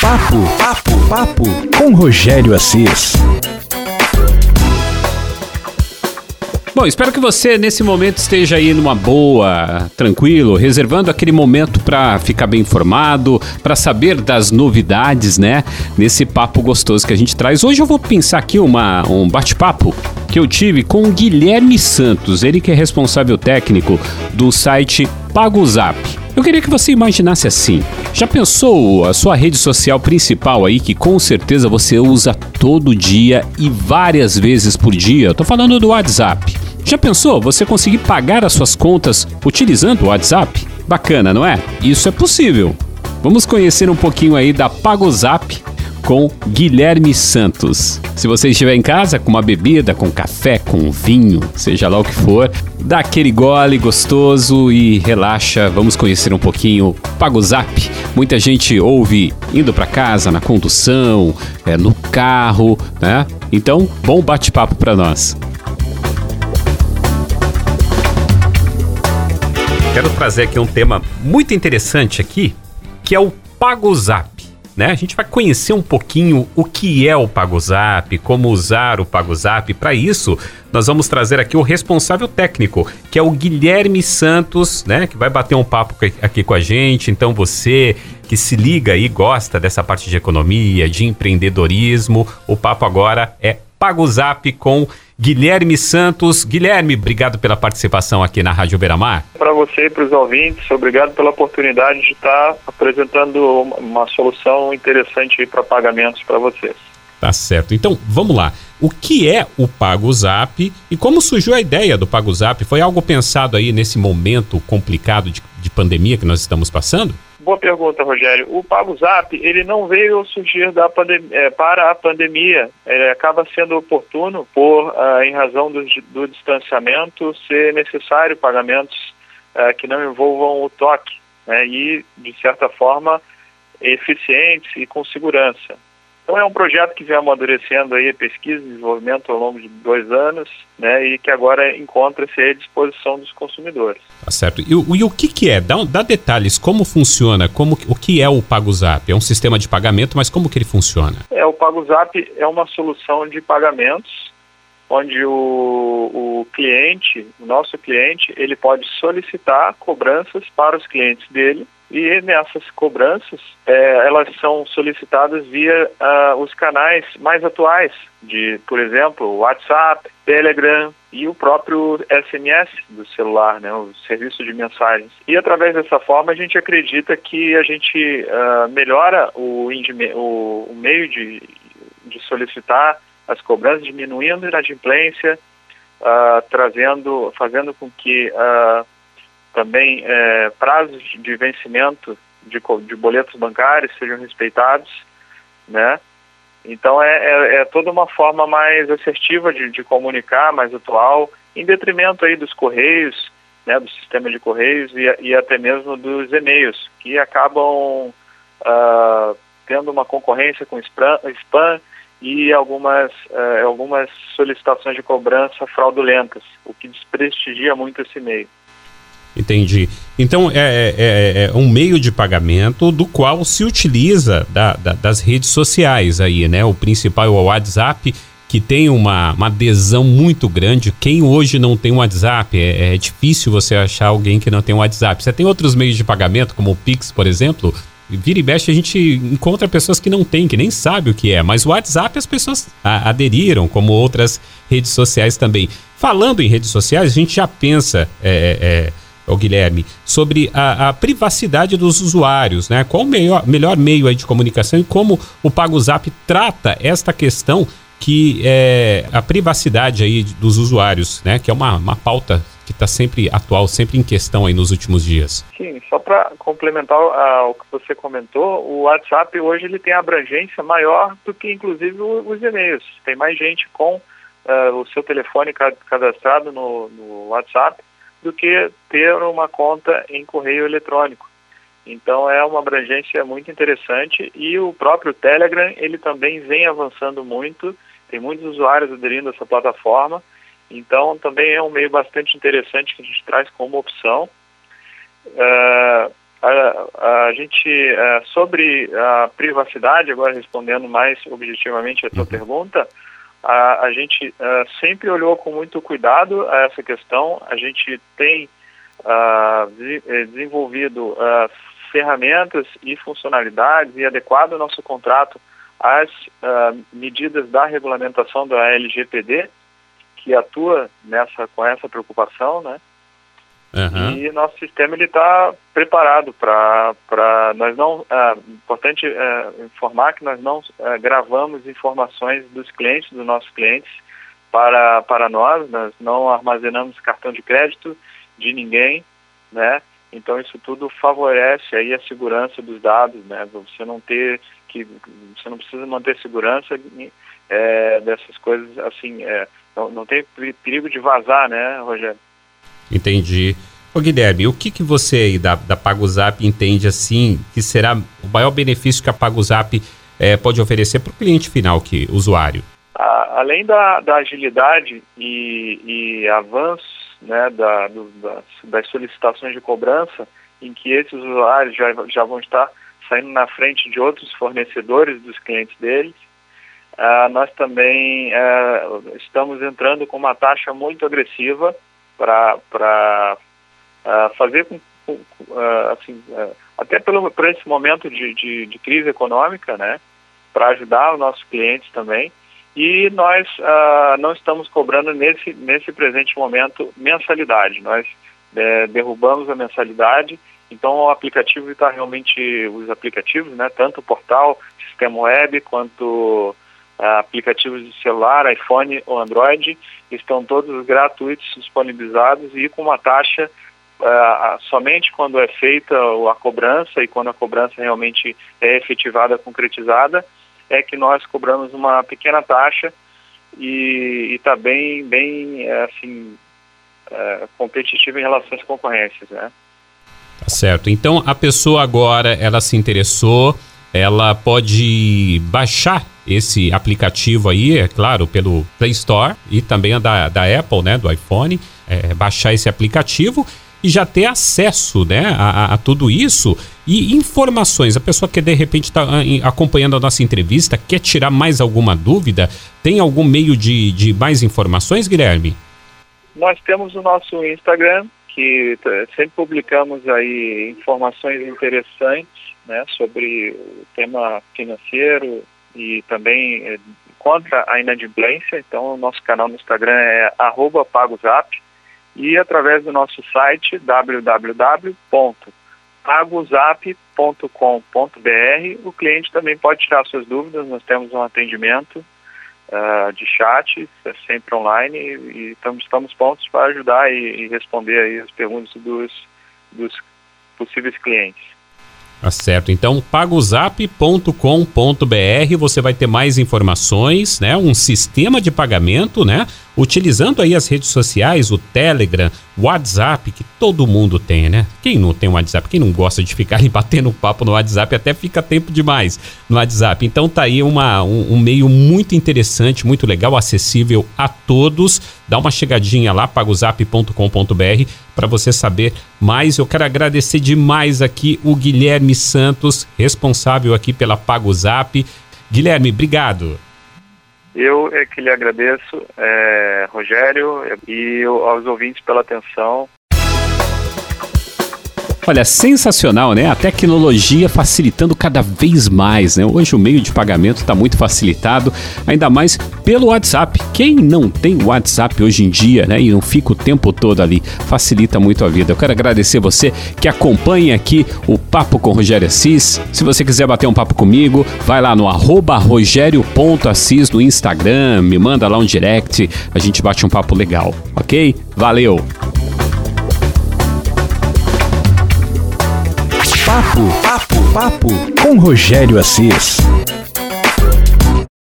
Papo, papo, papo com Rogério Assis. Bom, espero que você nesse momento esteja aí numa boa, tranquilo, reservando aquele momento para ficar bem informado, para saber das novidades, né? Nesse papo gostoso que a gente traz. Hoje eu vou pensar aqui uma, um bate-papo que eu tive com o Guilherme Santos, ele que é responsável técnico do site PagoZap. Eu queria que você imaginasse assim. Já pensou a sua rede social principal aí que com certeza você usa todo dia e várias vezes por dia? Eu tô falando do WhatsApp. Já pensou você conseguir pagar as suas contas utilizando o WhatsApp? Bacana, não é? Isso é possível. Vamos conhecer um pouquinho aí da PagoZap com Guilherme Santos. Se você estiver em casa com uma bebida, com café, com vinho, seja lá o que for, dá aquele gole gostoso e relaxa. Vamos conhecer um pouquinho Pago Zap. Muita gente ouve indo para casa, na condução, é, no carro, né? Então, bom bate-papo para nós. Quero trazer aqui um tema muito interessante aqui, que é o Pago Zap né? A gente vai conhecer um pouquinho o que é o PagoZap, como usar o PagoZap. Para isso, nós vamos trazer aqui o responsável técnico, que é o Guilherme Santos, né? Que vai bater um papo aqui com a gente. Então, você que se liga e gosta dessa parte de economia, de empreendedorismo, o papo agora é PagoZap com Guilherme Santos. Guilherme, obrigado pela participação aqui na Rádio Beira-Mar. Para você e para os ouvintes, obrigado pela oportunidade de estar apresentando uma solução interessante para pagamentos para vocês. Tá certo. Então, vamos lá. O que é o Pago Zap e como surgiu a ideia do Pago Zap? Foi algo pensado aí nesse momento complicado de, de pandemia que nós estamos passando? Boa pergunta, Rogério. O Pago Zap, ele não veio surgir da é, para a pandemia. Ele acaba sendo oportuno por, uh, em razão do, do, distanciamento, ser necessário pagamentos uh, que não envolvam o toque né, e, de certa forma, eficientes e com segurança. Então é um projeto que vem amadurecendo aí pesquisa e desenvolvimento ao longo de dois anos, né, e que agora encontra-se à disposição dos consumidores. Tá certo. E, e o que, que é? Dá, dá, detalhes, como funciona, como, o que é o PagoZap? É um sistema de pagamento, mas como que ele funciona? É, o PagoZap é uma solução de pagamentos onde o, o cliente, o nosso cliente, ele pode solicitar cobranças para os clientes dele e nessas cobranças, é, elas são solicitadas via uh, os canais mais atuais, de, por exemplo, WhatsApp, Telegram e o próprio SMS do celular, né, o serviço de mensagens. E através dessa forma a gente acredita que a gente uh, melhora o, o, o meio de, de solicitar as cobranças, diminuindo a inadimplência, uh, trazendo, fazendo com que uh, também é, prazos de vencimento de, de boletos bancários sejam respeitados, né? Então é, é, é, toda uma forma mais assertiva de, de, comunicar, mais atual, em detrimento aí dos correios, né, do sistema de correios e, e até mesmo dos e-mails, que acabam uh, tendo uma concorrência com spam, spam e algumas, uh, algumas solicitações de cobrança fraudulentas, o que desprestigia muito esse e-mail. Entendi. Então é, é, é, é, um meio de pagamento do qual se utiliza da, da, das redes sociais aí, né? O principal é o WhatsApp, que tem uma, uma adesão muito grande. Quem hoje não tem um WhatsApp, é, é, difícil você achar alguém que não tem um WhatsApp. Você tem outros meios de pagamento, como o Pix, por exemplo. Vira e mexe, a gente encontra pessoas que não têm, que nem sabem o que é. Mas o WhatsApp as pessoas aderiram, como outras redes sociais também. Falando em redes sociais, a gente já pensa é, é, o Guilherme, sobre a, a, privacidade dos usuários, né? Qual o melhor, melhor meio de comunicação e como o PagoZap trata esta questão que é a privacidade aí dos usuários, né? Que é uma, uma pauta que está sempre atual, sempre em questão aí nos últimos dias. Sim, só para complementar uh, o que você comentou, o WhatsApp hoje ele tem abrangência maior do que inclusive os e-mails. Tem mais gente com uh, o seu telefone cadastrado no, no WhatsApp do que ter uma conta em correio eletrônico. Então é uma abrangência muito interessante e o próprio Telegram ele também vem avançando muito, tem muitos usuários aderindo a essa plataforma, então também é um meio bastante interessante que a gente traz como opção. Uh, A, a gente, uh, sobre a privacidade, agora respondendo mais objetivamente a sua uhum. pergunta, a, a gente uh, sempre olhou com muito cuidado a essa questão. A gente tem desenvolvido ferramentas e funcionalidades e adequado o nosso contrato às medidas da regulamentação da LGPD, que atua nessa com essa preocupação, né? Uhum. E nosso sistema ele está preparado para para nós não é importante é, informar que nós não é, gravamos informações dos clientes dos nossos clientes para para nós nós não armazenamos cartão de crédito de ninguém né então isso tudo favorece aí a segurança dos dados né você não ter que você não precisa manter segurança é, dessas coisas assim é, não, não tem perigo de vazar né Rogério Entendi. Ô Guilherme, o que, que você aí da, da PagoZap entende assim que será o maior benefício que a PagoZap é, pode oferecer para o cliente final, que usuário? além da, da agilidade e, e avanço né, da, do, das, das, solicitações de cobrança, em que esses usuários já, já vão estar saindo na frente de outros fornecedores dos clientes deles, uh, nós também uh, estamos entrando com uma taxa muito agressiva para uh, fazer com, uh, assim, uh, até pelo, por esse momento de, de, de crise econômica, né, para ajudar os nossos clientes também. E nós não estamos cobrando nesse, nesse presente momento mensalidade. Nós é, derrubamos a mensalidade, então o aplicativo está realmente, os aplicativos, né, tanto o portal, sistema web, quanto aplicativos de celular, iPhone ou Android, estão todos gratuitos, disponibilizados e com uma taxa uh, somente quando é feita a cobrança e quando a cobrança realmente é efetivada, concretizada, é que nós cobramos uma pequena taxa e está bem, bem assim, uh, competitivo em relação às concorrências, né? Tá certo. Então a pessoa agora ela se interessou, ela pode baixar esse aplicativo aí, é claro, pelo Play Store e também da, da Apple, né, do iPhone, é, baixar esse aplicativo e já ter acesso né, a, a, tudo isso e informações. A pessoa que de repente está ah, acompanhando a nossa entrevista, quer tirar mais alguma dúvida, tem algum meio de, de mais informações, Guilherme? Nós temos o nosso Instagram, que sempre publicamos aí informações interessantes né, sobre o tema financeiro e também eh, contra a inadimplência. Então, o nosso canal no Instagram é pagozap e através do nosso site www.pagozap.com.br o cliente também pode tirar suas dúvidas, nós temos um atendimento uh, de chat, é sempre online e, e estamos, estamos prontos para ajudar e, e responder aí as perguntas dos, dos possíveis clientes. Tá certo. Então, pagozap.com.br, você vai ter mais informações, né? Um sistema de pagamento, né? Utilizando aí as redes sociais, o Telegram, o WhatsApp, que todo mundo tem, né? Quem não tem o WhatsApp, quem não gosta de ficar batendo papo no WhatsApp, até fica tempo demais no WhatsApp. Então tá aí uma, um, um meio muito interessante, muito legal, acessível a todos. Dá uma chegadinha lá, pagozap.com.br, para você saber mais. Eu quero agradecer demais aqui o Guilherme Santos, responsável aqui pela Pagozap. Guilherme, obrigado. Eu é que lhe agradeço, é, Rogério, e aos ouvintes pela atenção. Olha, sensacional, né? A tecnologia facilitando cada vez mais, né? Hoje o meio de pagamento está muito facilitado, ainda mais pelo WhatsApp. Quem não tem WhatsApp hoje em dia, né? E não fica o tempo todo ali, facilita muito a vida. Eu quero agradecer você que acompanha aqui o Papo com Rogério Assis. Se você quiser bater um papo comigo, vai lá no arroba rogério.assis no Instagram, me manda lá um direct, a gente bate um papo legal, ok? Valeu! Papo, papo, papo com Rogério Assis.